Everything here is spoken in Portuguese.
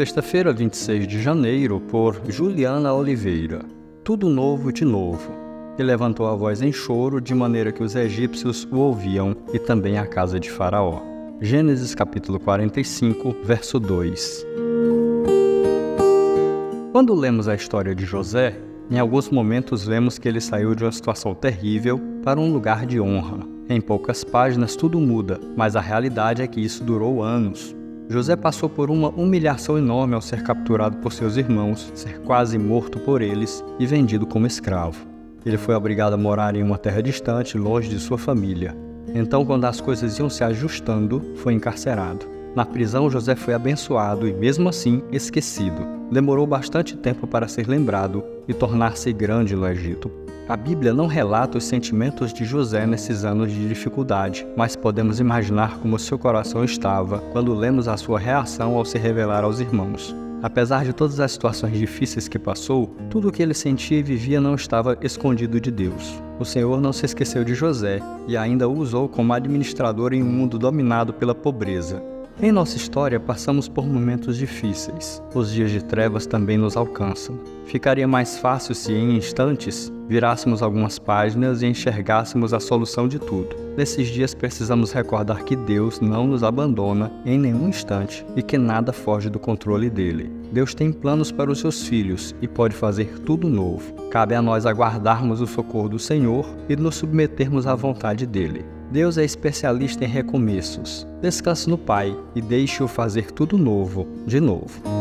Sexta-feira, 26 de janeiro, por Juliana Oliveira. Tudo novo de novo. E levantou a voz em choro, de maneira que os egípcios o ouviam, e também a casa de Faraó. Gênesis capítulo 45, verso 2. Quando lemos a história de José, em alguns momentos vemos que ele saiu de uma situação terrível para um lugar de honra. Em poucas páginas tudo muda, mas a realidade é que isso durou anos. José passou por uma humilhação enorme ao ser capturado por seus irmãos, ser quase morto por eles e vendido como escravo. Ele foi obrigado a morar em uma terra distante, longe de sua família. Então, quando as coisas iam se ajustando, foi encarcerado. Na prisão, José foi abençoado e, mesmo assim, esquecido. Demorou bastante tempo para ser lembrado e tornar-se grande no Egito. A Bíblia não relata os sentimentos de José nesses anos de dificuldade, mas podemos imaginar como seu coração estava quando lemos a sua reação ao se revelar aos irmãos. Apesar de todas as situações difíceis que passou, tudo o que ele sentia e vivia não estava escondido de Deus. O Senhor não se esqueceu de José e ainda o usou como administrador em um mundo dominado pela pobreza. Em nossa história, passamos por momentos difíceis. Os dias de trevas também nos alcançam. Ficaria mais fácil se, em instantes, virássemos algumas páginas e enxergássemos a solução de tudo. Nesses dias, precisamos recordar que Deus não nos abandona em nenhum instante e que nada foge do controle dele. Deus tem planos para os seus filhos e pode fazer tudo novo. Cabe a nós aguardarmos o socorro do Senhor e nos submetermos à vontade dele. Deus é especialista em recomeços. Descanse no Pai e deixe-o fazer tudo novo, de novo.